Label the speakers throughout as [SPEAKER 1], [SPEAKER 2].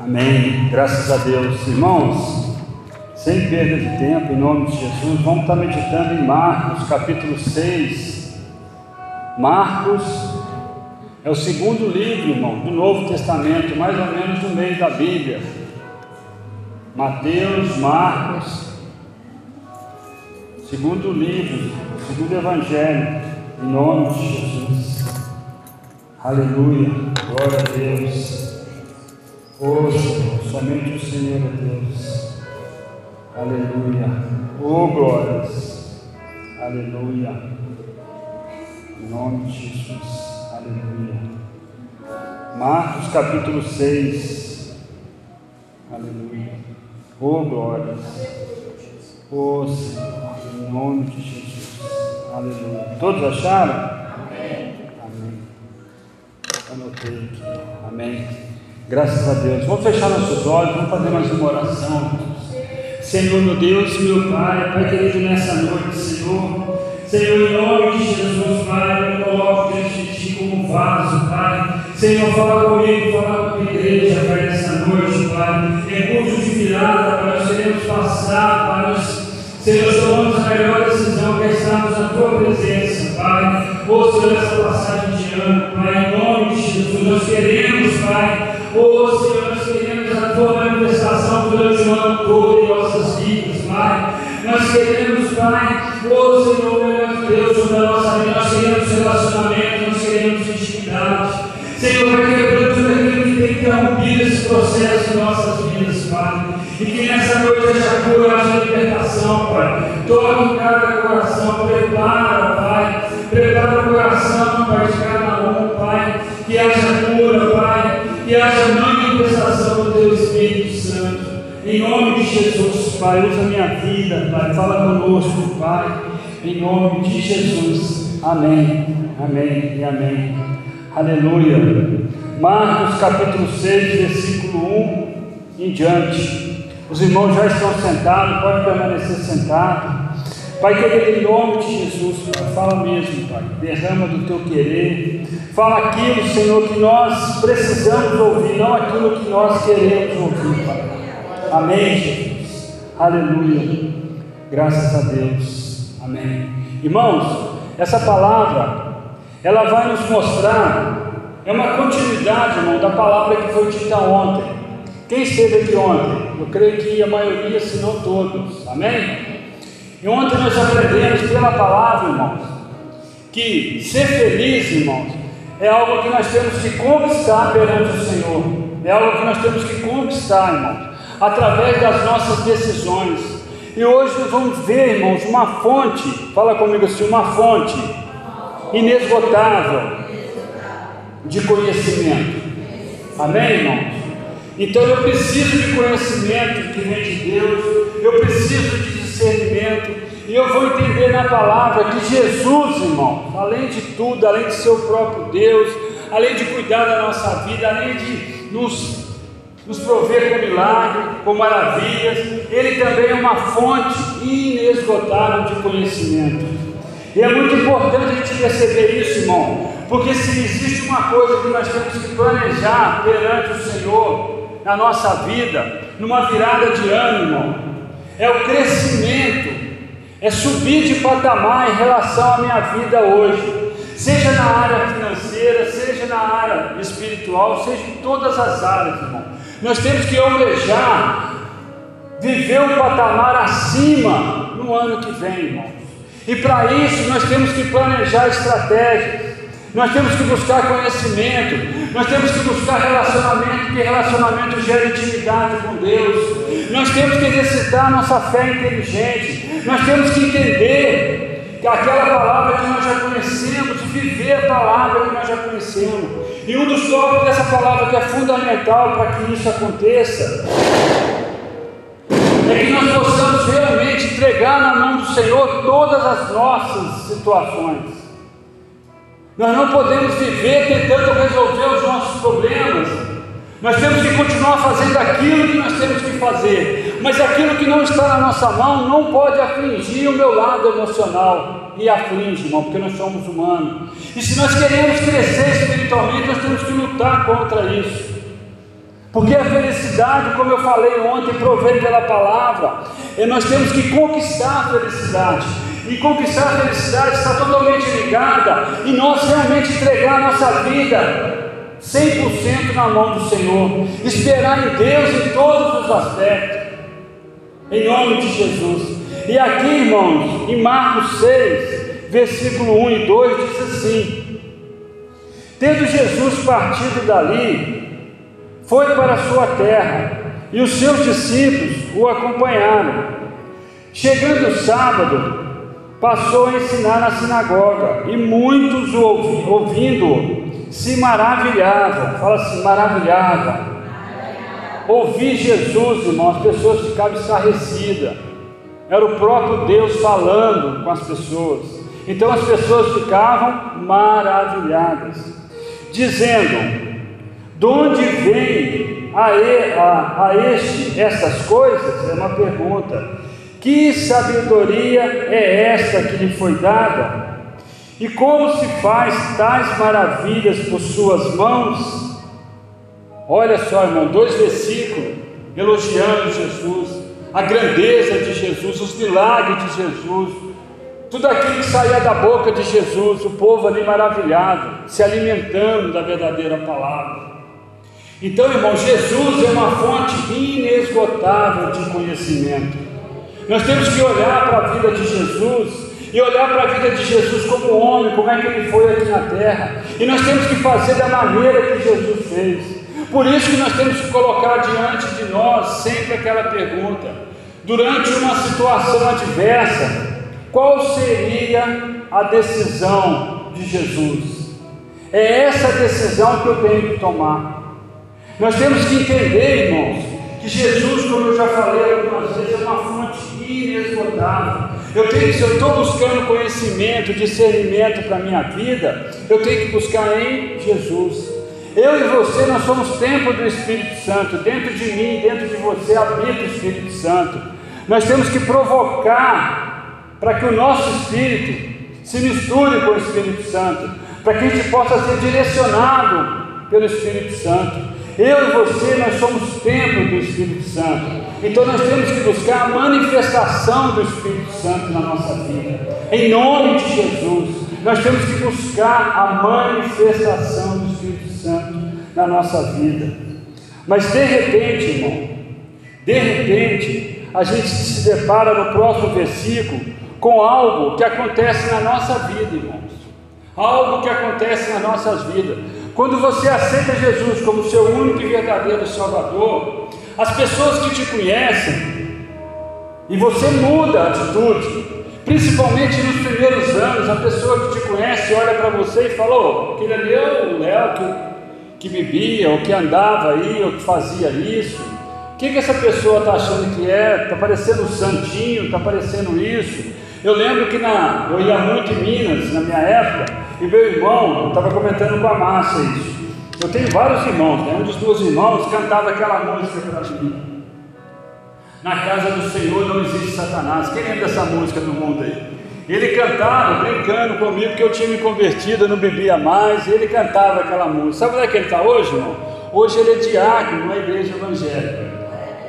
[SPEAKER 1] Amém. Graças a Deus. Irmãos, sem perda de tempo, em nome de Jesus, vamos estar meditando em Marcos, capítulo 6. Marcos é o segundo livro, irmão, do Novo Testamento, mais ou menos no meio da Bíblia. Mateus, Marcos, segundo livro, segundo evangelho, em nome de Jesus. Aleluia, glória a Deus. Senhor, somente o Senhor é Deus. Aleluia. Oh glórias. Aleluia. Em nome de Jesus. Aleluia. Marcos capítulo 6. Aleluia. Oh glórias. Oh Senhor, em nome de Jesus. Aleluia. Todos acharam? Amém. Amém. Anotei aqui. Amém. Graças a Deus. Vamos fechar nossos olhos, vamos fazer mais uma oração. Senhor, meu Deus, meu Pai, Pai querido, nessa noite, Senhor. Senhor, em nome de Jesus, Pai, eu coloco diante de Ti como vaso, Pai. Senhor, fala comigo, fala com a igreja, Pai, nessa noite, Pai. Em curso de virada, Pai, nós queremos passar, Pai, nós, Senhor, tomamos a melhor decisão que é estarmos na Tua presença, Pai. Senhor, essa passagem de ano, Pai, em Jesus, nós queremos, Pai. Oh Senhor, nós queremos a tua manifestação durante o ano todo em nossas vidas, Pai. Nós queremos, Pai, oh Senhor, meu Deus, sobre nossa vida, nós queremos relacionamento, nós queremos intimidade. Senhor, vai quebrando tudo aquilo que tem que interromper esse processo em nossas vidas, Pai. E que nessa noite haja cura, haja libertação, Pai. Toque cada coração, prepara, Pai. Prepara o coração, De cada um, Pai. Que haja cura, Pai que haja manifestação do Teu Espírito Santo. Em nome de Jesus, Pai, usa minha vida, Pai, fala conosco, Pai, em nome de Jesus. Amém, amém e amém. Aleluia. Marcos capítulo 6, versículo 1 em diante. Os irmãos já estão sentados, pode permanecer sentado. Pai querido, em nome de Jesus, Pai, fala mesmo, Pai. Derrama do teu querer. Fala aquilo, Senhor, que nós precisamos ouvir, não aquilo que nós queremos ouvir, Pai. Amém, Jesus. Aleluia. Graças a Deus. Amém. Irmãos, essa palavra, ela vai nos mostrar, é uma continuidade, irmão, da palavra que foi dita ontem. Quem esteve aqui ontem? Eu creio que a maioria, se não todos. Amém? E ontem nós aprendemos pela palavra, irmãos, que ser feliz, irmãos, é algo que nós temos que conquistar perante o Senhor. É algo que nós temos que conquistar, irmãos, através das nossas decisões. E hoje nós vamos ver, irmãos, uma fonte, fala comigo assim, uma fonte inesgotável de conhecimento. Amém, irmãos? Então eu preciso de conhecimento que vem de Deus, eu preciso de discernimento, e eu vou entender na palavra que Jesus, irmão, além de tudo, além de ser o próprio Deus, além de cuidar da nossa vida, além de nos, nos prover com milagre, com maravilhas, Ele também é uma fonte inesgotável de conhecimento. E é muito importante a gente perceber isso, irmão, porque se existe uma coisa que nós temos que planejar perante o Senhor na nossa vida, numa virada de ano, irmão, é o crescimento, é subir de patamar em relação à minha vida hoje, seja na área financeira, seja na área espiritual, seja em todas as áreas, irmão. Nós temos que almejar viver um patamar acima no ano que vem, irmãos. E para isso nós temos que planejar estratégias, nós temos que buscar conhecimento, nós temos que buscar relacionamento, porque relacionamento gera intimidade com Deus. Nós temos que exercitar nossa fé inteligente. Nós temos que entender que aquela palavra que nós já conhecemos, viver a palavra que nós já conhecemos. E um dos tópicos dessa palavra que é fundamental para que isso aconteça é que nós possamos realmente entregar na mão do Senhor todas as nossas situações. Nós não podemos viver tentando resolver os nossos problemas. Nós temos que continuar fazendo aquilo que nós temos que fazer. Mas aquilo que não está na nossa mão não pode afligir o meu lado emocional. E aflige, irmão, porque nós somos humanos. E se nós queremos crescer espiritualmente, nós temos que lutar contra isso. Porque a felicidade, como eu falei ontem, provém pela palavra. E nós temos que conquistar a felicidade. E conquistar a felicidade está totalmente ligada em nós realmente entregar a nossa vida 100% na mão do Senhor. Esperar em Deus em todos os aspectos. Em nome de Jesus. E aqui, irmãos, em Marcos 6, versículo 1 e 2, diz assim: Tendo Jesus partido dali, foi para a sua terra, e os seus discípulos o acompanharam. Chegando o sábado, passou a ensinar na sinagoga, e muitos ouvindo-o se maravilhavam. Fala assim: maravilhavam. Ouvir Jesus, irmão, as pessoas ficavam estarrecidas. Era o próprio Deus falando com as pessoas. Então as pessoas ficavam maravilhadas, dizendo: De onde vem a, a, a este essas coisas? É uma pergunta. Que sabedoria é esta que lhe foi dada? E como se faz tais maravilhas por suas mãos? Olha só, irmão, dois versículos elogiando Jesus a grandeza de Jesus, os milagres de Jesus, tudo aquilo que saía da boca de Jesus, o povo ali maravilhado, se alimentando da verdadeira palavra. Então, irmão, Jesus é uma fonte inesgotável de conhecimento. Nós temos que olhar para a vida de Jesus e olhar para a vida de Jesus como homem, como é que ele foi aqui na terra. E nós temos que fazer da maneira que Jesus fez. Por isso que nós temos que colocar diante de nós sempre aquela pergunta: durante uma situação adversa, qual seria a decisão de Jesus? É essa decisão que eu tenho que tomar. Nós temos que entender, irmãos, que Jesus, como eu já falei algumas vezes, é uma fonte inesgotável. Eu tenho se eu estou buscando conhecimento, discernimento para a minha vida, eu tenho que buscar em Jesus. Eu e você, nós somos templo do Espírito Santo. Dentro de mim, dentro de você, habita o Espírito Santo. Nós temos que provocar para que o nosso espírito se misture com o Espírito Santo, para que a gente possa ser direcionado pelo Espírito Santo. Eu e você, nós somos templo do Espírito Santo. Então nós temos que buscar a manifestação do Espírito Santo na nossa vida. Em nome de Jesus, nós temos que buscar a manifestação do Espírito Santo na nossa vida. Mas de repente, irmão, de repente, a gente se depara no próximo versículo com algo que acontece na nossa vida, irmãos. Algo que acontece nas nossas vidas. Quando você aceita Jesus como seu único e verdadeiro Salvador, as pessoas que te conhecem e você muda a atitude, principalmente nos primeiros anos, a pessoa que te conhece olha para você e fala: oh, aquele ali é o Léo que, que bebia, ou que andava aí, ou que fazia isso. O que, que essa pessoa está achando que é? Está parecendo um santinho, está parecendo isso. Eu lembro que na, eu ia muito em Minas na minha época, e meu irmão, estava comentando com a Márcia isso. Eu tenho vários irmãos, né? um dos meus irmãos cantava aquela música para mim. Na casa do Senhor não existe Satanás. Quem lembra dessa música do mundo aí? Ele cantava, brincando comigo, porque eu tinha me convertido, eu não bebia mais, ele cantava aquela música. Sabe onde é que ele está hoje, irmão? Hoje ele é diácono numa igreja evangélica.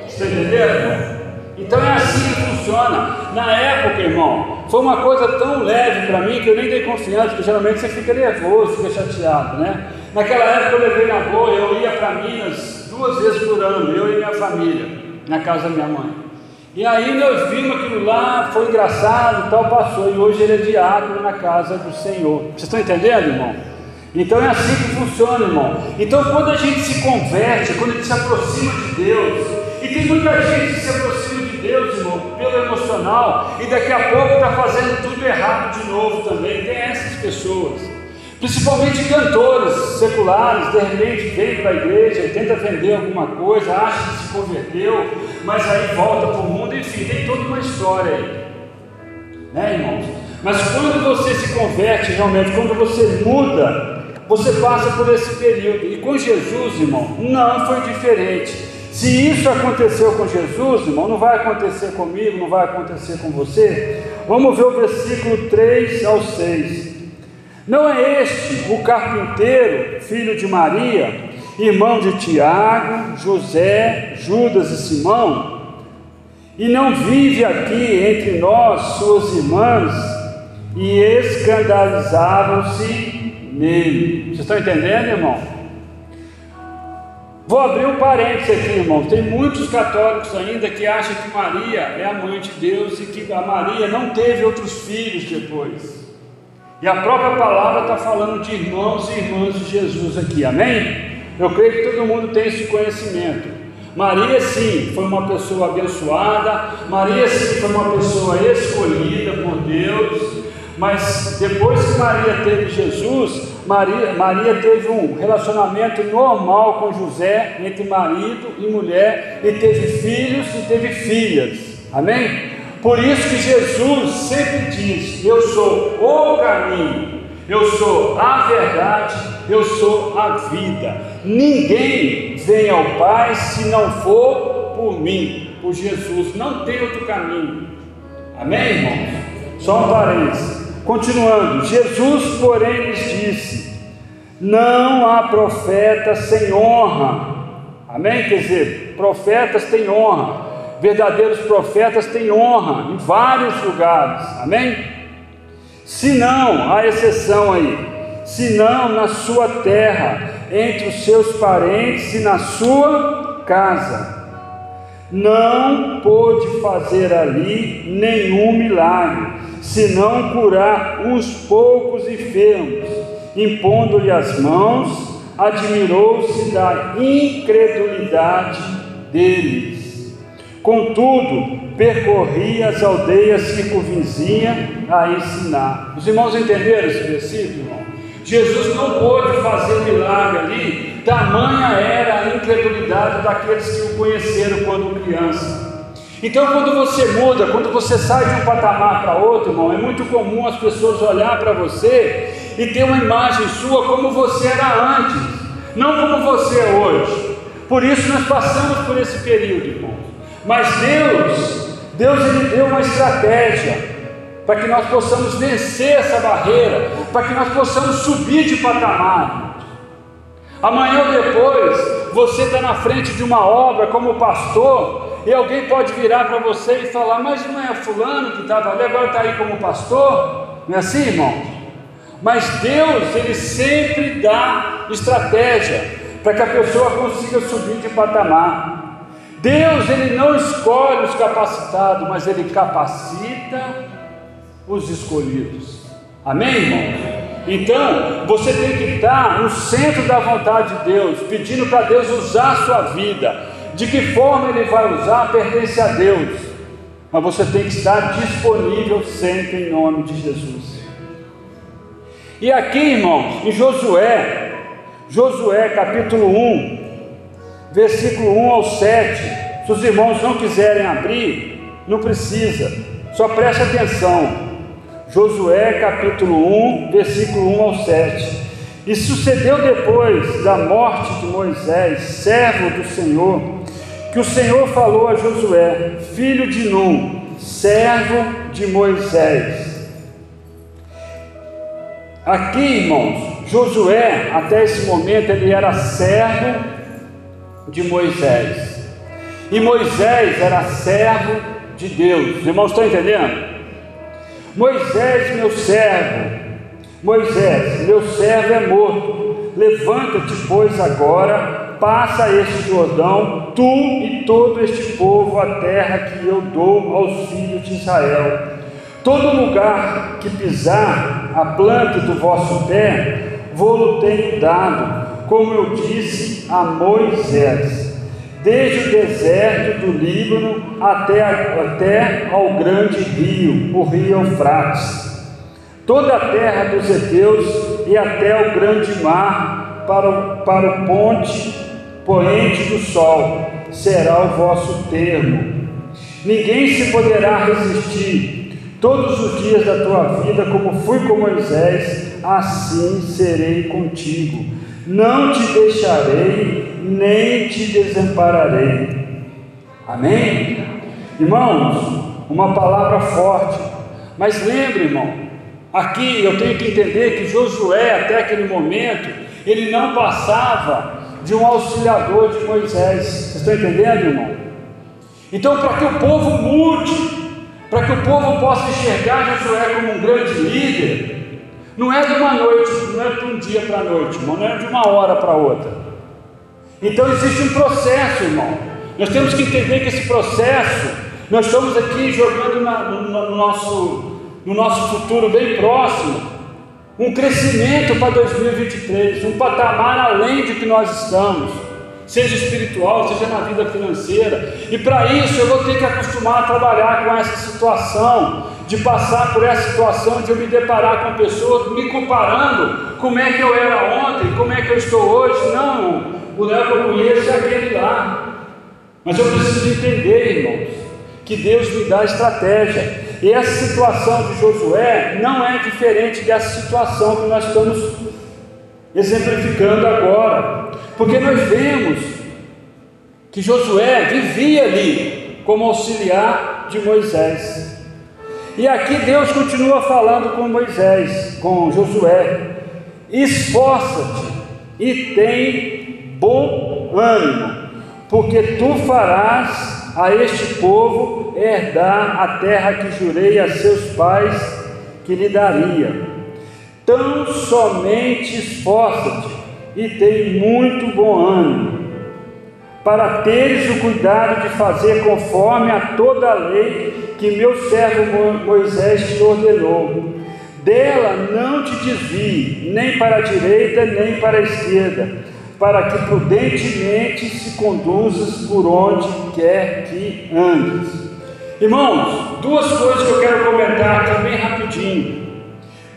[SPEAKER 1] Você está entendendo? Então é assim que funciona. Na época, irmão, foi uma coisa tão leve para mim que eu nem dei confiança, porque geralmente você fica nervoso, fica chateado, né? Naquela época eu levei na boa, eu ia para Minas duas vezes por ano, eu e minha família, na casa da minha mãe. E aí nós vimos aquilo lá, foi engraçado tal, passou, e hoje ele é diácono na casa do Senhor. Vocês estão entendendo, irmão? Então é assim que funciona, irmão. Então quando a gente se converte, quando a gente se aproxima de Deus, e tem muita gente que se aproxima e daqui a pouco está fazendo tudo errado de novo também. Tem essas pessoas, principalmente cantores seculares, de repente vem para a igreja tenta vender alguma coisa, acha que se converteu, mas aí volta para o mundo, enfim, tem toda uma história aí, né, irmãos? Mas quando você se converte realmente, quando você muda, você passa por esse período, e com Jesus, irmão, não foi diferente. Se isso aconteceu com Jesus, irmão, não vai acontecer comigo, não vai acontecer com você. Vamos ver o versículo 3 ao 6. Não é este o carpinteiro, filho de Maria, irmão de Tiago, José, Judas e Simão? E não vive aqui entre nós suas irmãs? E escandalizavam-se nele. Vocês estão entendendo, irmão? Vou abrir um parênteses aqui, irmão. Tem muitos católicos ainda que acham que Maria é a mãe de Deus e que a Maria não teve outros filhos depois. E a própria palavra está falando de irmãos e irmãs de Jesus aqui, amém? Eu creio que todo mundo tem esse conhecimento. Maria, sim, foi uma pessoa abençoada, Maria, sim, foi uma pessoa escolhida por Deus, mas depois que Maria teve Jesus, Maria, Maria teve um relacionamento normal com José, entre marido e mulher, e teve filhos e teve filhas, amém? Por isso que Jesus sempre diz: Eu sou o caminho, eu sou a verdade, eu sou a vida. Ninguém vem ao Pai se não for por mim, por Jesus. Não tem outro caminho. Amém, irmãos? Só um parênteses. Continuando, Jesus, porém, lhes disse: Não há profeta sem honra. Amém? Quer dizer, profetas têm honra, verdadeiros profetas têm honra em vários lugares. Amém? Se não, há exceção aí, se não na sua terra, entre os seus parentes e na sua casa. Não pôde fazer ali nenhum milagre senão curar uns poucos enfermos, impondo-lhe as mãos, admirou-se da incredulidade deles. Contudo, percorria as aldeias circunvizinhas a ensinar. Os irmãos entenderam esse versículo, irmão? Jesus não pôde fazer milagre ali, tamanha era a incredulidade daqueles que o conheceram quando criança. Então, quando você muda, quando você sai de um patamar para outro, irmão, é muito comum as pessoas olhar para você e ter uma imagem sua como você era antes, não como você é hoje. Por isso nós passamos por esse período, irmão. Mas Deus, Deus ele deu uma estratégia para que nós possamos vencer essa barreira, para que nós possamos subir de patamar. Amanhã ou depois, você está na frente de uma obra como pastor, e alguém pode virar para você e falar: Mas não é Fulano que estava ali, agora está aí como pastor? Não é assim, irmão? Mas Deus, Ele sempre dá estratégia para que a pessoa consiga subir de patamar. Deus, Ele não escolhe os capacitados, mas Ele capacita os escolhidos. Amém, irmãos? Então, você tem que estar no centro da vontade de Deus, pedindo para Deus usar a sua vida de que forma ele vai usar pertence a Deus, mas você tem que estar disponível sempre em nome de Jesus. E aqui, irmãos, em Josué, Josué capítulo 1, versículo 1 ao 7. Se os irmãos não quiserem abrir, não precisa, só preste atenção. Josué capítulo 1, versículo 1 ao 7. E sucedeu depois da morte de Moisés, servo do Senhor, que o Senhor falou a Josué, filho de Num, servo de Moisés. Aqui, irmãos, Josué, até esse momento, ele era servo de Moisés. E Moisés era servo de Deus. Os irmãos estão entendendo? Moisés, meu servo, Moisés, meu servo é morto. Levanta-te, pois, agora passa este Jordão, tu e todo este povo, a terra que eu dou aos filhos de Israel. Todo lugar que pisar a planta do vosso pé, vou-lo tenho dado, como eu disse a Moisés, desde o deserto do Líbano até, até ao grande rio, o rio Eufrates, toda a terra dos heteus e até o grande mar, para o, para o ponte poente do sol, será o vosso termo. Ninguém se poderá resistir todos os dias da tua vida, como fui com Moisés, assim serei contigo. Não te deixarei, nem te desampararei. Amém? Irmãos, uma palavra forte. Mas lembre, irmão, aqui eu tenho que entender que Josué, até aquele momento, ele não passava de um auxiliador de Moisés. Vocês estão entendendo, irmão? Então, para que o povo mude, para que o povo possa enxergar Josué como um grande líder, não é de uma noite, não é de um dia para a noite, irmão, não é de uma hora para outra. Então existe um processo, irmão. Nós temos que entender que esse processo, nós estamos aqui jogando na, no, no, nosso, no nosso futuro bem próximo, um crescimento para 2023, um patamar além de que nós estamos seja espiritual, seja na vida financeira. E para isso eu vou ter que acostumar a trabalhar com essa situação, de passar por essa situação, de eu me deparar com pessoas me comparando como é que eu era ontem, como é que eu estou hoje. Não, o Léo que eu conheço é aquele lá. Mas eu preciso entender, irmãos, que Deus me dá estratégia. E essa situação de Josué não é diferente dessa situação que nós estamos exemplificando agora. Porque nós vemos que Josué vivia ali como auxiliar de Moisés. E aqui Deus continua falando com Moisés, com Josué: esforça-te e tem bom ânimo, porque tu farás a este povo herdar a terra que jurei a seus pais que lhe daria. Tão somente esforça-te e tem muito bom ânimo, para teres o cuidado de fazer conforme a toda a lei que meu servo Moisés te ordenou. Dela não te desvie, nem para a direita, nem para a esquerda, para que prudentemente se conduzas por onde quer que andes. Irmãos, duas coisas que eu quero comentar aqui bem rapidinho.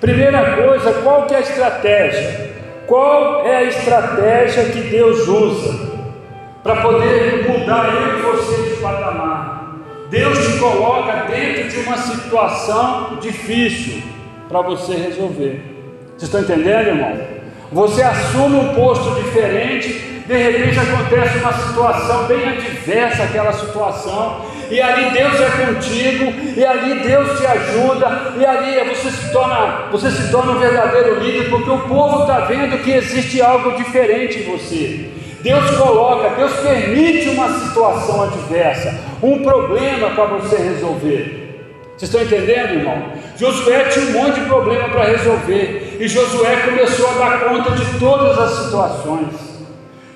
[SPEAKER 1] Primeira coisa, qual que é a estratégia? Qual é a estratégia que Deus usa para poder mudar eu e você de patamar? Deus te coloca dentro de uma situação difícil para você resolver. Vocês estão entendendo, irmão? Você assume um posto diferente, de repente acontece uma situação bem adversa àquela situação, e ali Deus é contigo, e ali Deus te ajuda, e ali você se torna, você se torna um verdadeiro líder, porque o povo está vendo que existe algo diferente em você. Deus coloca, Deus permite uma situação adversa, um problema para você resolver. Vocês estão entendendo, irmão? Josué tinha um monte de problema para resolver, e Josué começou a dar conta de todas as situações,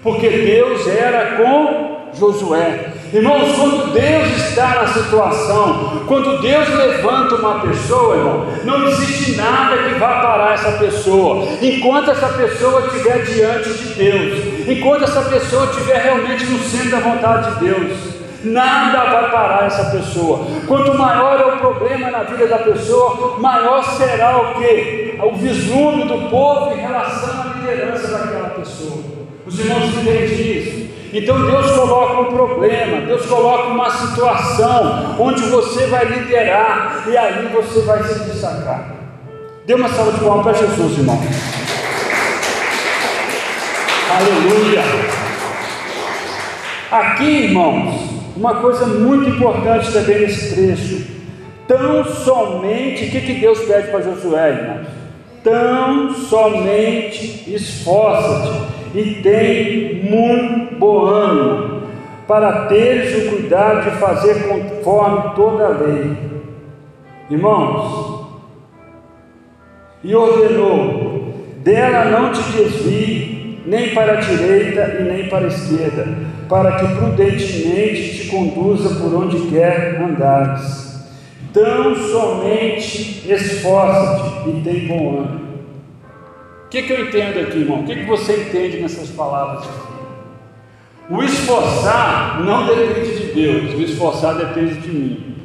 [SPEAKER 1] porque Deus era com Josué. Irmãos, quando Deus está na situação, quando Deus levanta uma pessoa, irmão, não existe nada que vá parar essa pessoa, enquanto essa pessoa estiver diante de Deus, enquanto essa pessoa estiver realmente no centro da vontade de Deus. Nada vai parar essa pessoa. Quanto maior é o problema na vida da pessoa, maior será o que? O vislumbre do povo em relação à liderança daquela pessoa. Os irmãos entendem isso? Então Deus coloca um problema, Deus coloca uma situação onde você vai liderar e aí você vai se destacar. Dê uma salva de palmas para Jesus, irmão. Aleluia. Aqui, irmãos, uma coisa muito importante também nesse trecho. Tão somente, o que, que Deus pede para Josué, irmãos? Tão somente esforça-te e tem muito bom ânimo, para teres o cuidado de fazer conforme toda a lei. Irmãos, e ordenou: dela não te desvie, nem para a direita e nem para a esquerda, para que prudentemente te conduza por onde quer andares. Tão somente esforça-te e tem bom ânimo que, que eu entendo aqui, irmão? O que, que você entende nessas palavras aqui? O esforçar não depende de Deus, o esforçar depende de mim.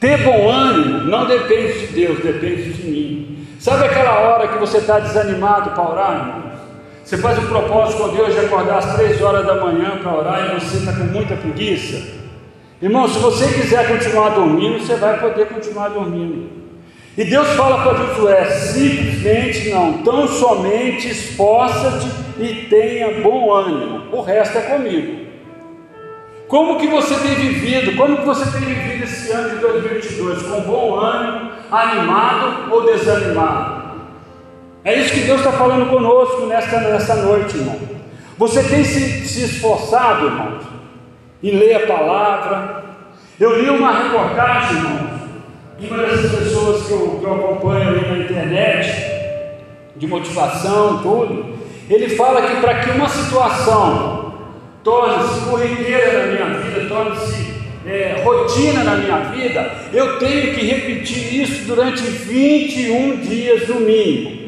[SPEAKER 1] Ter bom ânimo não depende de Deus, depende de mim. Sabe aquela hora que você está desanimado para orar, irmão? Você faz o propósito com Deus de acordar às três horas da manhã para orar e você está com muita preguiça? Irmão, se você quiser continuar dormindo, você vai poder continuar dormindo. E Deus fala para Josué: simplesmente não, tão somente esforça-te e tenha bom ânimo, o resto é comigo. Como que você tem vivido? Como que você tem vivido esse ano de 2022? Com bom ânimo, animado ou desanimado? É isso que Deus está falando conosco nesta, nesta noite, irmão. Você tem se, se esforçado, irmãos, em ler a palavra? Eu li uma reportagem, irmãos, de uma dessas pessoas que eu, que eu acompanho ali na internet, de motivação, tudo. Ele fala que para que uma situação torne-se corriqueira na minha vida, torne-se é, rotina na minha vida, eu tenho que repetir isso durante 21 dias no mínimo.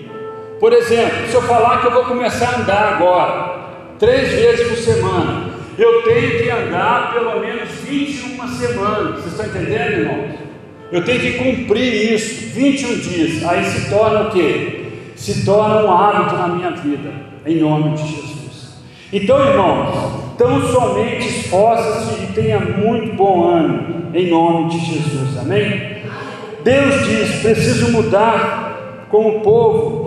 [SPEAKER 1] Por exemplo, se eu falar que eu vou começar a andar agora, três vezes por semana, eu tenho que andar pelo menos 21 semanas. Vocês estão entendendo, irmãos? Eu tenho que cumprir isso, 21 dias. Aí se torna o quê? Se torna um hábito na minha vida, em nome de Jesus. Então, irmãos, tão somente esforça-se e tenha muito bom ânimo, em nome de Jesus. Amém? Deus diz: preciso mudar com o povo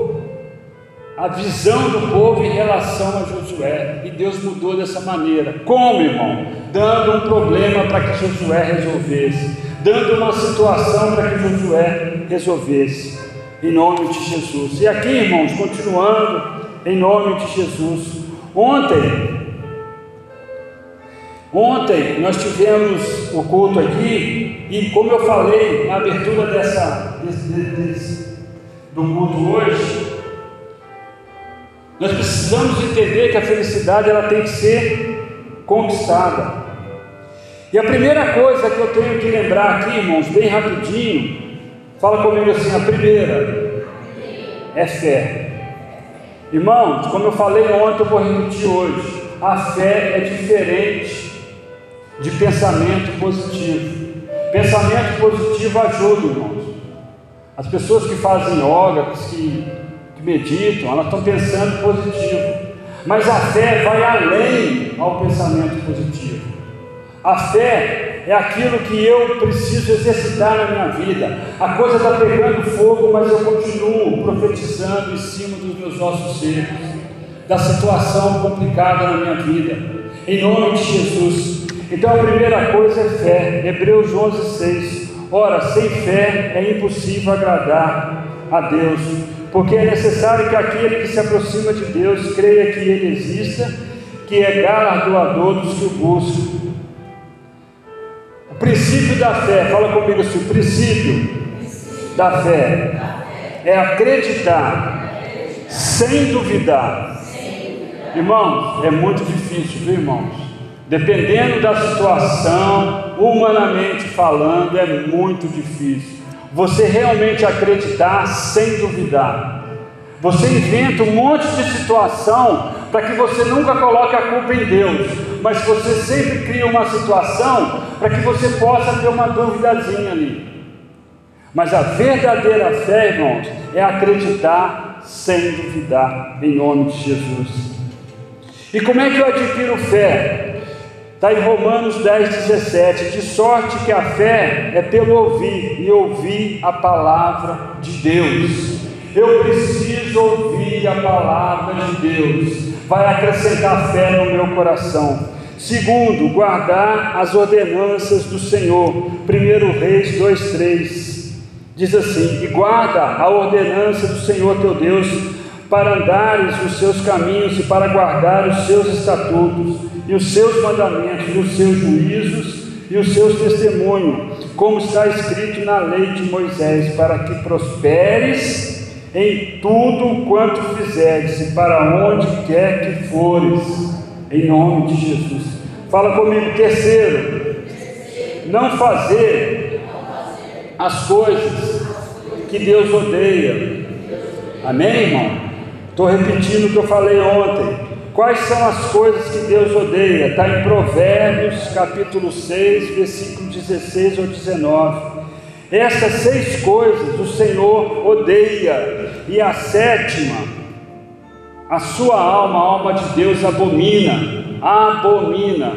[SPEAKER 1] a visão do povo em relação a Josué. E Deus mudou dessa maneira. Como, irmão? Dando um problema para que Josué resolvesse, dando uma situação para que Josué resolvesse. Em nome de Jesus. E aqui, irmãos, continuando, em nome de Jesus. Ontem, ontem nós tivemos o culto aqui, e como eu falei na abertura dessa, desse, desse, do culto hoje, nós precisamos entender que a felicidade ela tem que ser conquistada. E a primeira coisa que eu tenho que lembrar aqui, irmãos, bem rapidinho, fala comigo assim: a primeira é fé. Irmãos, como eu falei ontem, eu vou repetir hoje: a fé é diferente de pensamento positivo. Pensamento positivo ajuda, irmãos. As pessoas que fazem yoga, que meditam, elas estão pensando positivo. Mas a fé vai além ao pensamento positivo. A fé é aquilo que eu preciso exercitar na minha vida. A coisa está pegando fogo, mas eu continuo profetizando em cima dos meus ossos secos, da situação complicada na minha vida. Em nome de Jesus. Então a primeira coisa é fé. Hebreus 11, 6. Ora, sem fé é impossível agradar a Deus porque é necessário que aquele que se aproxima de Deus creia que Ele exista, que é galardoador dos que o buscam. O princípio da fé, fala comigo assim: o princípio da fé é acreditar sem duvidar. Irmãos, é muito difícil, viu, irmãos? Dependendo da situação, humanamente falando, é muito difícil você realmente acreditar sem duvidar. Você inventa um monte de situação para que você nunca coloque a culpa em Deus, mas você sempre cria uma situação para que você possa ter uma duvidazinha ali. Mas a verdadeira fé, irmãos, é acreditar sem duvidar, em nome de Jesus. E como é que eu adquiro fé? Está em Romanos 10, 17: de sorte que a fé é pelo ouvir, e ouvir a palavra de Deus. Eu preciso ouvir a palavra de Deus, vai acrescentar fé no meu coração. Segundo, guardar as ordenanças do Senhor. 1 Reis 2,3 diz assim: E guarda a ordenança do Senhor teu Deus, para andares nos seus caminhos e para guardar os seus estatutos e os seus mandamentos, os seus juízos e os seus testemunhos, como está escrito na lei de Moisés, para que prosperes em tudo quanto fizeres e para onde quer que fores, em nome de Jesus. Fala comigo, terceiro, não fazer as coisas que Deus odeia. Amém, irmão? Estou repetindo o que eu falei ontem. Quais são as coisas que Deus odeia? Está em Provérbios capítulo 6, versículo 16 ou 19. Essas seis coisas o Senhor odeia, e a sétima, a sua alma, a alma de Deus, abomina. Abomina.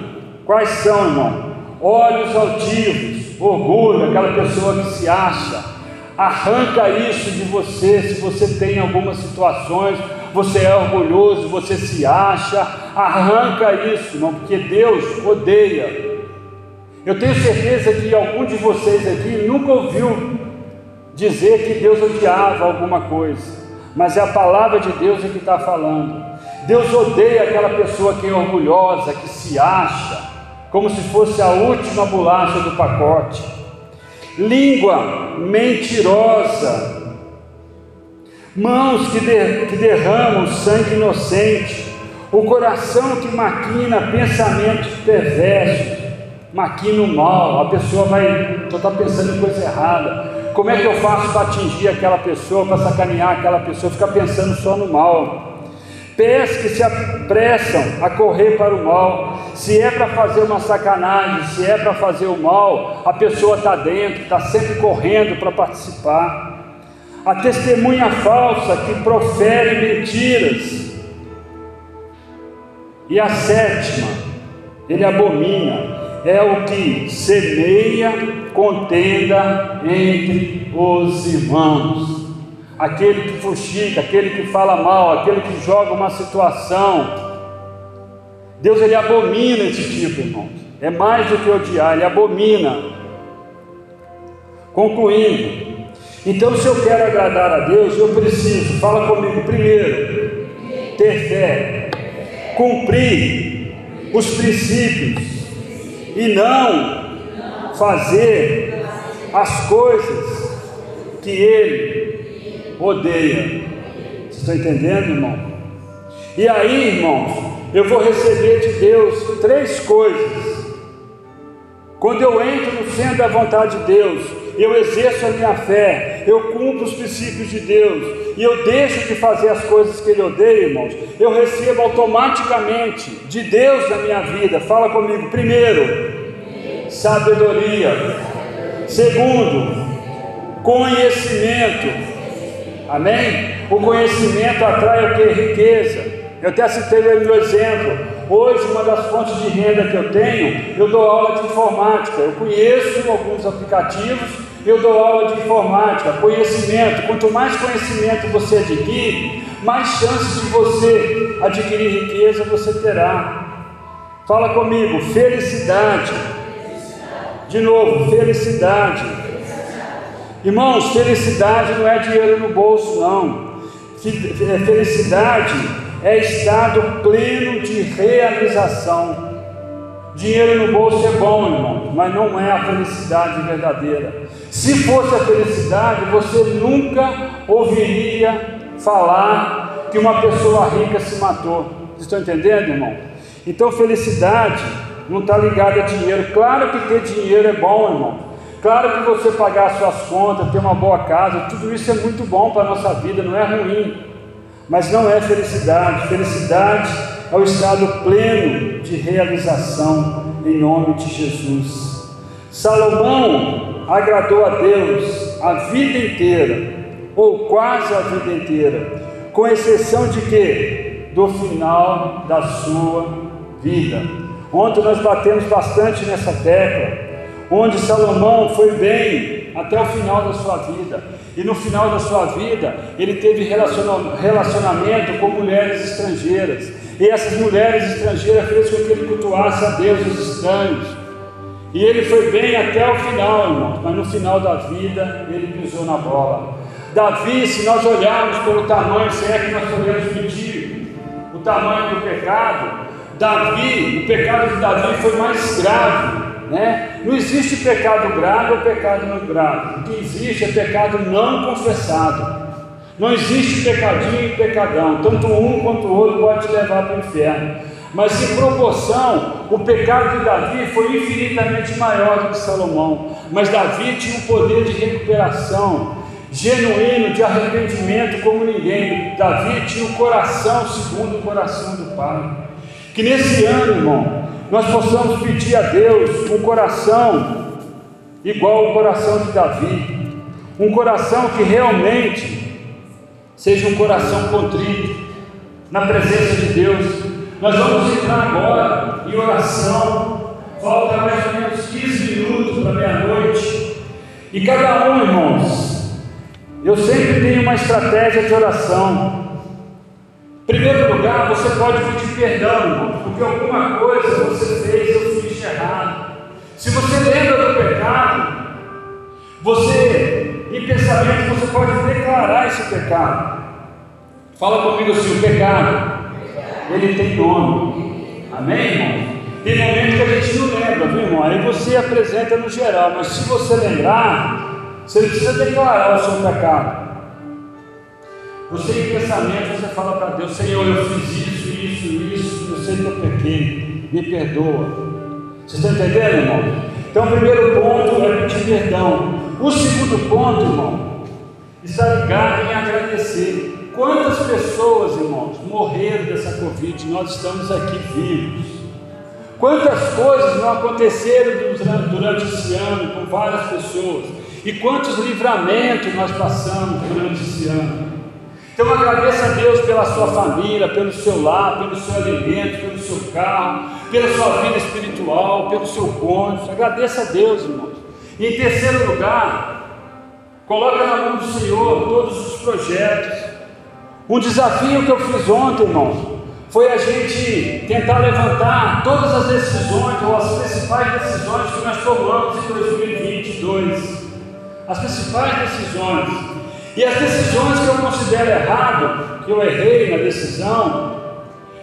[SPEAKER 1] Quais são, irmão? Olhos altivos, orgulho, aquela pessoa que se acha. Arranca isso de você se você tem algumas situações você é orgulhoso, você se acha, arranca isso, irmão, porque Deus odeia. Eu tenho certeza que algum de vocês aqui nunca ouviu dizer que Deus odiava alguma coisa, mas é a palavra de Deus que está falando. Deus odeia aquela pessoa que é orgulhosa, que se acha, como se fosse a última bolacha do pacote. Língua mentirosa, mãos que, de, que derramam sangue inocente, o coração que maquina pensamentos perversos, maquina o mal, a pessoa vai, só está pensando em coisa errada. Como é que eu faço para atingir aquela pessoa, para sacanear aquela pessoa? Fica pensando só no mal. Pés que se apressam a correr para o mal. Se é para fazer uma sacanagem, se é para fazer o mal, a pessoa está dentro, está sempre correndo para participar. A testemunha falsa que profere mentiras. E a sétima, ele abomina, é o que semeia contenda entre os irmãos. Aquele que fuxica, aquele que fala mal, aquele que joga uma situação. Deus ele abomina esse tipo, irmãos. É mais do que odiar, ele abomina. Concluindo, então se eu quero agradar a Deus, eu preciso, fala comigo, primeiro, ter fé, cumprir os princípios e não fazer as coisas que ele odeia. Vocês estão entendendo, irmão? E aí, irmãos, eu vou receber de Deus três coisas. Quando eu entro no centro da vontade de Deus, eu exerço a minha fé, eu cumpro os princípios de Deus, e eu deixo de fazer as coisas que Ele odeia, irmãos, eu recebo automaticamente de Deus na minha vida. Fala comigo, primeiro, sabedoria. Segundo, conhecimento. Amém? O conhecimento atrai o que? Riqueza. Eu até citei o meu exemplo. Hoje, uma das fontes de renda que eu tenho, eu dou aula de informática. Eu conheço alguns aplicativos eu dou aula de informática, conhecimento. Quanto mais conhecimento você adquire, mais chances de você adquirir riqueza você terá. Fala comigo, felicidade. De novo, felicidade. Irmãos, felicidade não é dinheiro no bolso, não. Felicidade é estado pleno de realização. Dinheiro no bolso é bom, irmão, mas não é a felicidade verdadeira. Se fosse a felicidade, você nunca ouviria falar que uma pessoa rica se matou. Estão entendendo, irmão? Então, felicidade não está ligada a dinheiro. Claro que ter dinheiro é bom, irmão. Claro que você pagar suas contas, ter uma boa casa, tudo isso é muito bom para a nossa vida, não é ruim. Mas não é felicidade. Felicidade é o estado pleno de realização em nome de Jesus. Salomão agradou a Deus a vida inteira, ou quase a vida inteira, com exceção de que? Do final da sua vida. Ontem nós batemos bastante nessa tecla, onde Salomão foi bem até o final da sua vida. E no final da sua vida, ele teve relacionamento com mulheres estrangeiras. E essas mulheres estrangeiras fez com que ele cultuasse a deuses estranhos. E ele foi bem até o final, irmãos, mas no final da vida ele pisou na bola. Davi, se nós olharmos pelo tamanho, se é que nós podemos medir o tamanho do pecado, Davi, o pecado de Davi foi mais grave. Né? Não existe pecado grave ou pecado não grave. O que existe é pecado não confessado. Não existe pecadinho e pecadão. Tanto um quanto o outro pode te levar para o inferno. Mas em proporção, o pecado de Davi foi infinitamente maior do que Salomão. Mas Davi tinha um poder de recuperação genuíno, de arrependimento como ninguém. Davi tinha um coração segundo o coração do Pai. Que nesse ano, irmão, nós possamos pedir a Deus um coração igual ao coração de Davi. Um coração que realmente seja um coração contrito na presença de Deus nós vamos entrar agora em oração. Falta mais ou menos 15 minutos para meia-noite. E cada um, irmãos, eu sempre tenho uma estratégia de oração. Em primeiro lugar, você pode pedir perdão, irmão, porque alguma coisa você fez, eu fiz errado. Se você lembra do pecado, você, em pensamento, você pode declarar esse pecado. Fala comigo assim: o pecado ele tem nome. Amém, irmão? Tem momento que a gente não lembra, viu, irmão? Aí você apresenta no geral, mas se você lembrar, você precisa declarar o seu pecado. Você em pensamento, você fala para Deus, Senhor, eu fiz isso, isso, isso, eu sei que eu me perdoa. Vocês estão entendendo, irmão? Então o primeiro ponto é pedir perdão. O segundo ponto, irmão, está ligado em agradecer. Quantas pessoas, irmãos, morreram dessa Covid? Nós estamos aqui vivos. Quantas coisas não aconteceram durante esse ano com várias pessoas? E quantos livramentos nós passamos durante esse ano? Então agradeça a Deus pela sua família, pelo seu lar, pelo seu alimento, pelo seu carro, pela sua vida espiritual, pelo seu cônjuge. Agradeça a Deus, irmãos. Em terceiro lugar, coloca na mão do Senhor todos os projetos. Um desafio que eu fiz ontem, irmãos, foi a gente tentar levantar todas as decisões ou as principais decisões que nós tomamos em 2022. As principais decisões. E as decisões que eu considero errado, que eu errei na decisão,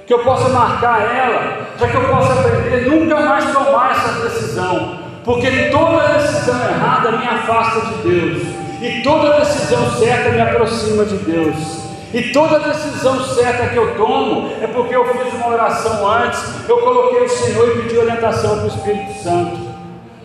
[SPEAKER 1] que eu possa marcar ela, para que eu possa aprender nunca mais tomar essa decisão, porque toda decisão errada me afasta de Deus, e toda decisão certa me aproxima de Deus. E toda decisão certa que eu tomo é porque eu fiz uma oração antes, eu coloquei o Senhor e pedi orientação para o Espírito Santo.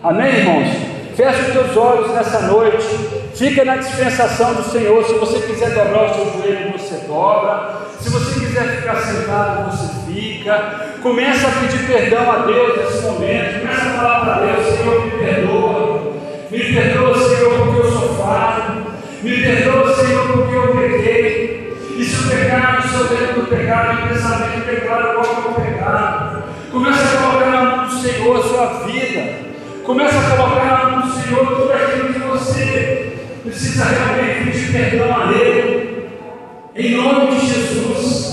[SPEAKER 1] Amém, irmãos? Feche os teus olhos nessa noite. Fica na dispensação do Senhor. Se você quiser dobrar o seu joelho, você dobra. Se você quiser ficar sentado, você fica. Começa a pedir perdão a Deus nesse momento. Começa a falar para Deus, Senhor, me perdoa. Me perdoa, Senhor, porque eu sou falho. Me perdoa, Senhor, porque eu peguei. E se o pecado, se eu lembro do pecado, o pensamento declara o pecado. Começa a colocar na mão do Senhor a sua vida. Começa a colocar na mão do Senhor tudo aquilo que você precisa realmente pedir perdão a Ele. Em nome de Jesus.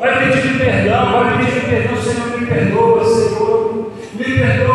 [SPEAKER 1] Vai pedir perdão, vai pedir perdão, Senhor, me perdoa, Senhor. Me perdoa,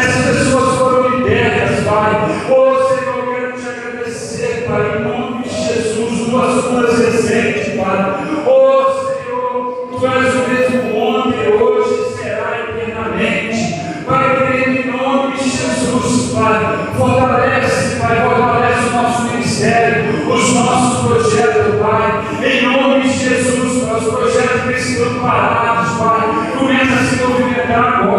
[SPEAKER 1] essas pessoas foram libertas, Pai. Ô Senhor, eu quero te agradecer, Pai, em nome de Jesus, tuas curas recentes, Pai. Ô Senhor, Tu és o mesmo ontem, hoje será eternamente. Pai, querido, em nome de Jesus, Pai, fortalece, Pai, fortalece o nosso ministério, os nossos projetos, Pai. Em nome de Jesus, Pai, os projetos que estão parados, Pai, começa a se movimentar agora,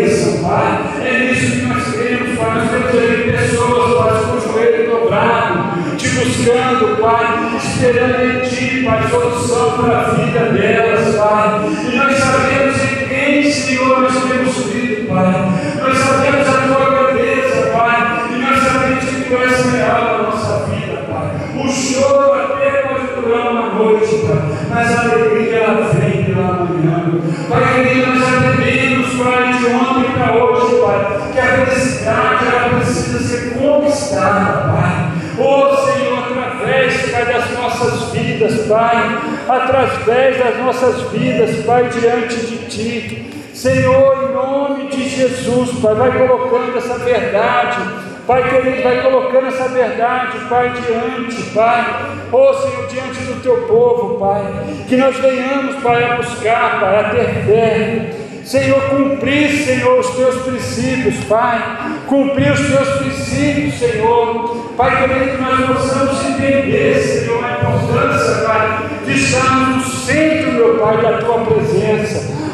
[SPEAKER 1] bênção, Pai. É nisso que nós temos, Pai. Nós temos aí pessoas, Pai, com o joelho dobrado, te buscando, Pai, esperando em Ti, Pai, solução para a vida delas, Pai. E nós sabemos em quem, Senhor, nós temos crido, Pai. Nós sabemos a Tua grandeza, Pai. E nós sabemos que Tu és real na nossa vida, Pai. O choro até pode durar uma noite, Pai, mas a alegria ela vem pela manhã. Pai querido, nós aprendemos, Pai, de ontem para hoje, Pai, que a felicidade ela precisa ser conquistada, Pai. Ô Senhor, através, Pai, das nossas vidas, Pai, através das nossas vidas, Pai, diante de Ti. Senhor, em nome de Jesus, Pai, vai colocando essa verdade Pai querido, vai colocando essa verdade, Pai, diante, Pai, ô Senhor, diante do teu povo, Pai, que nós venhamos, Pai, a buscar, Pai, a ter fé, Senhor, cumprir, Senhor, os teus princípios, Pai, cumprir os teus princípios, Senhor, Pai querido, que nós possamos entender, Senhor, a importância, Pai, de estarmos no centro, meu Pai, da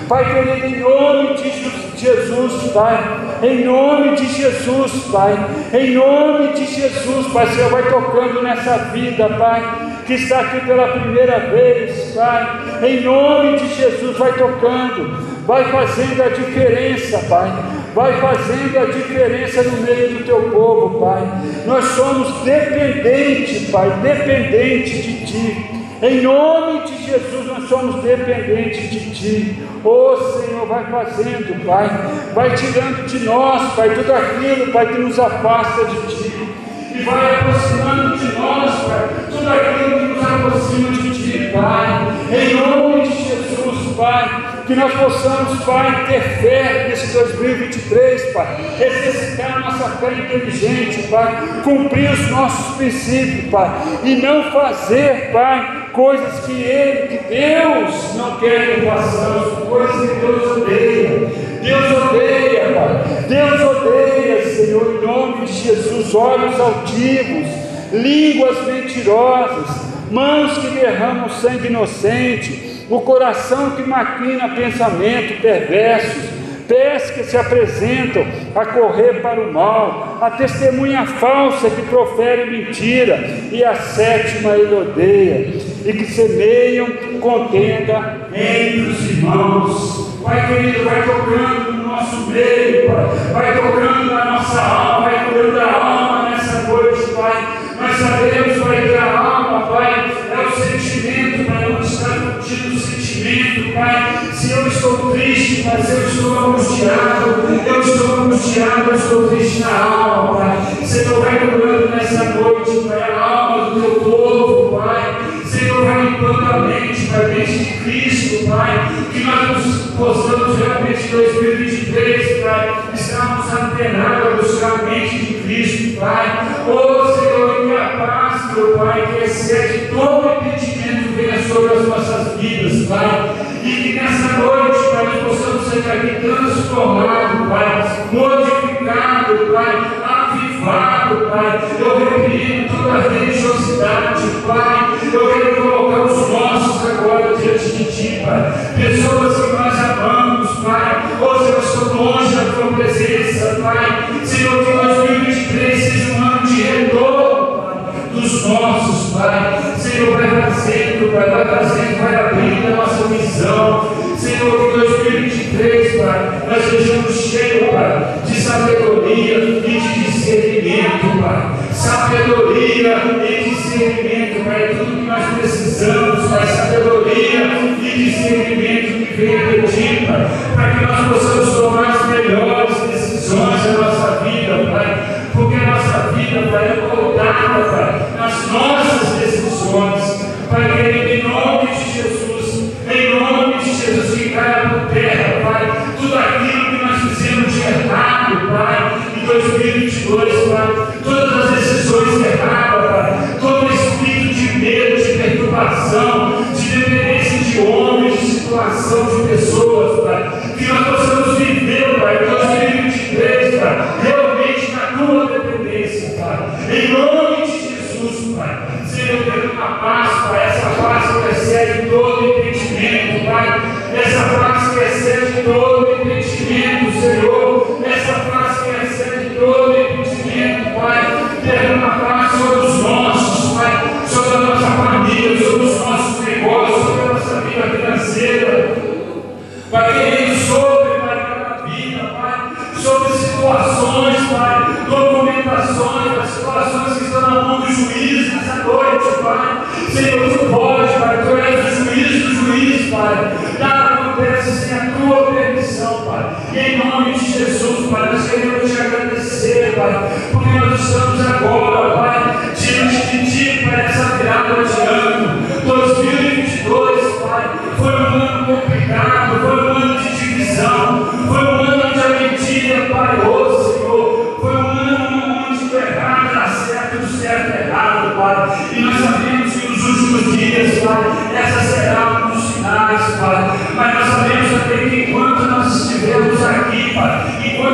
[SPEAKER 1] Pai querido, em nome de Jesus, Pai, em nome de Jesus, Pai, em nome de Jesus, Pai, Senhor, vai tocando nessa vida, Pai, que está aqui pela primeira vez, Pai, em nome de Jesus, vai tocando, vai fazendo a diferença, Pai, vai fazendo a diferença no meio do teu povo, Pai. Nós somos dependentes, Pai, dependentes de Ti. Em nome de Jesus, nós somos dependentes de Ti. Ô Senhor, vai fazendo, Pai. Vai tirando de nós, Pai, tudo aquilo, Pai, que nos afasta de Ti. E vai aproximando de nós, Pai, tudo aquilo que nos aproxima de Ti, Pai. Em nome de Jesus, Pai. Que nós possamos, Pai, ter fé nesse 2023, Pai. Exercitar nossa fé inteligente, Pai. Cumprir os nossos princípios, Pai. E não fazer, Pai, coisas que Ele, que Deus não quer que façamos, coisas que Deus odeia. Deus odeia, Pai. Deus odeia, Senhor, em nome de Jesus, olhos altivos, línguas mentirosas, mãos que derramam sangue inocente, o coração que maquina pensamento perversos pés que se apresentam a correr para o mal, a testemunha falsa que profere mentira, e a sétima ele odeia, e que semeiam contenda entre os irmãos. Pai querido, vai tocando no nosso meio. Vai tocando na nossa alma, angustiado, eu estou angustiado, eu estou triste na alma, Pai. Senhor, vai curando nessa noite, Pai, a alma do teu povo, Pai. Senhor, vai limpando a mente, Pai, a mente de Cristo, Pai. Que nós possamos realmente em 2023, Pai, estarmos antenados a buscar a mente de Cristo, Pai. Oh, Senhor, que a paz, meu Pai, que excede todo impedimento, venha sobre as nossas vidas, Pai. E que nessa noite, Pai, nós possamos ser aqui transformados, Pai, modificado, Pai, avivado, Pai. Eu repreendo toda religiosidade, Pai. Eu quero colocar os nossos agora diante de Ti, Pai. Pessoas que nós amamos, Pai. Ou Senhor, estou longe da Tua presença, Pai. Senhor, que 2023 seja um ano de retorno, Pai, dos nossos, Pai. Senhor, vai fazendo, Pai, vai fazendo, vai abrindo a nossa visão. Senhor, que 2023, Pai, nós sejamos cheios, Pai, de sabedoria e de discernimento, Pai. Sabedoria e discernimento, Pai, é tudo que nós precisamos, Pai. Sabedoria e discernimento que vem de Ti, Pai, para que nós possamos tomar as melhores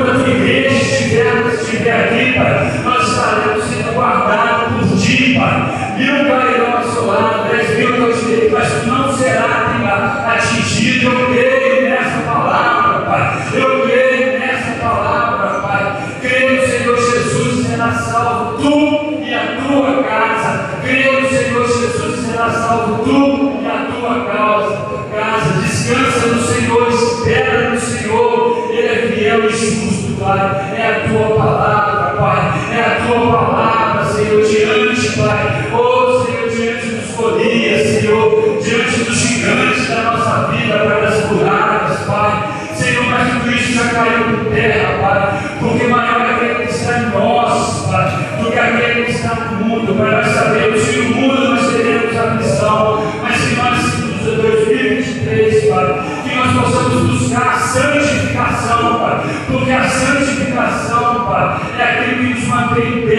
[SPEAKER 1] Pai, enquanto a tua igreja estiver, estiver aqui, Pai, nós estaremos sendo guardados por Ti, Pai. Mil cairão ao seu lado, dez mil teu direito, mas não será atingido. Eu creio nessa palavra, Pai. Eu creio nessa palavra, Pai. Creio no Senhor Jesus será salvo tu e a tua casa. Creio no Senhor Jesus será salvo tu Pai. É a tua palavra,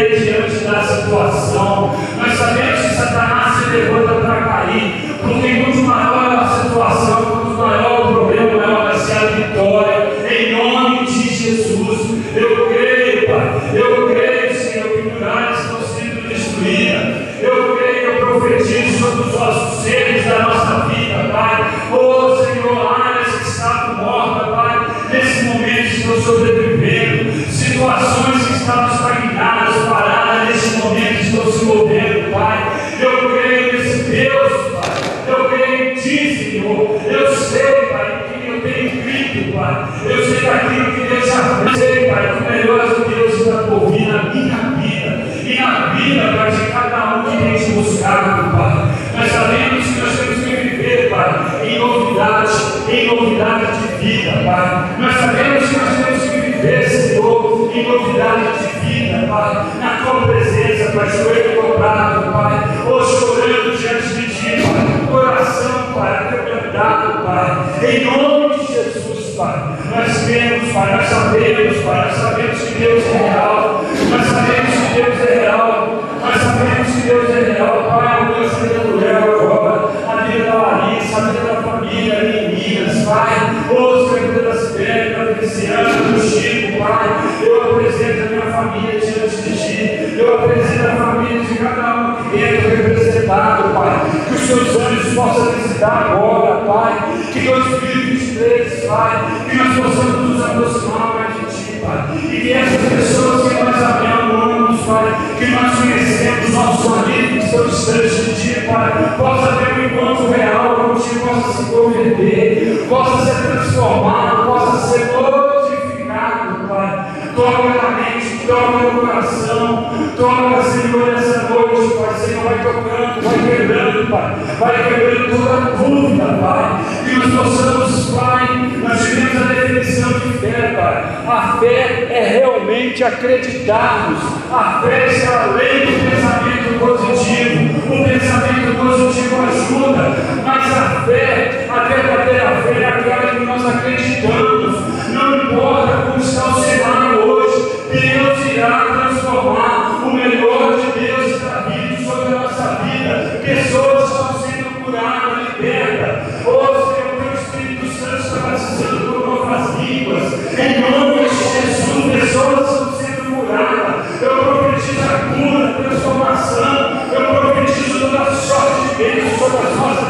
[SPEAKER 1] diante da situação. Nós sabemos que Satanás se levou Pai, na tua presença, Pai, joelho dobrado, Pai, ou chorando diante de ti, Pai, coração, Pai, quebrantado, Pai, em nome de Jesus, Pai, nós temos, Pai, nós sabemos, Pai, nós sabemos que Deus é real, nós sabemos que Deus é real, nós sabemos que Deus é real, Pai, eu Deus é réu agora, a vida da Larissa, a vida da família em Minas, Pai, ouça a vida da Sibéria, da Feliciana, do Chico, Pai, apresento a minha família diante de Ti, eu apresento a família de cada um aqui dentro representado, Pai, que os Seus anjos possam visitar agora, Pai, que 2023, Pai, que nós possamos nos aproximar mais de Ti, Pai, e que essas pessoas que nós amamos, Pai, que nós conhecemos, nossos amigos que estão distantes de Ti, Pai, possa ter um encontro real contigo, possa se converter, possa ser transformado, coração, toca, Senhor, essa noite, Pai. Senhor, vai tocando, vai quebrando, Pai. Vai quebrando toda dúvida, Pai. Que nós possamos, Pai, nós tivemos a definição de fé, Pai. A fé é realmente acreditarmos. A fé está além do pensamento positivo. O pensamento positivo ajuda, mas a fé, a verdadeira fé é aquela que nós acreditamos. Não importa como está o cenário hoje, Deus irá o melhor de Deus está vindo sobre a nossa vida. Pessoas estão sendo curadas, libertas. Ou Senhor, teu Espírito Santo está batizando por novas línguas. Em nome de Jesus, pessoas estão sendo curadas. Eu profetizo a cura, a transformação. Eu profetizo toda sorte de Deus sobre as nossas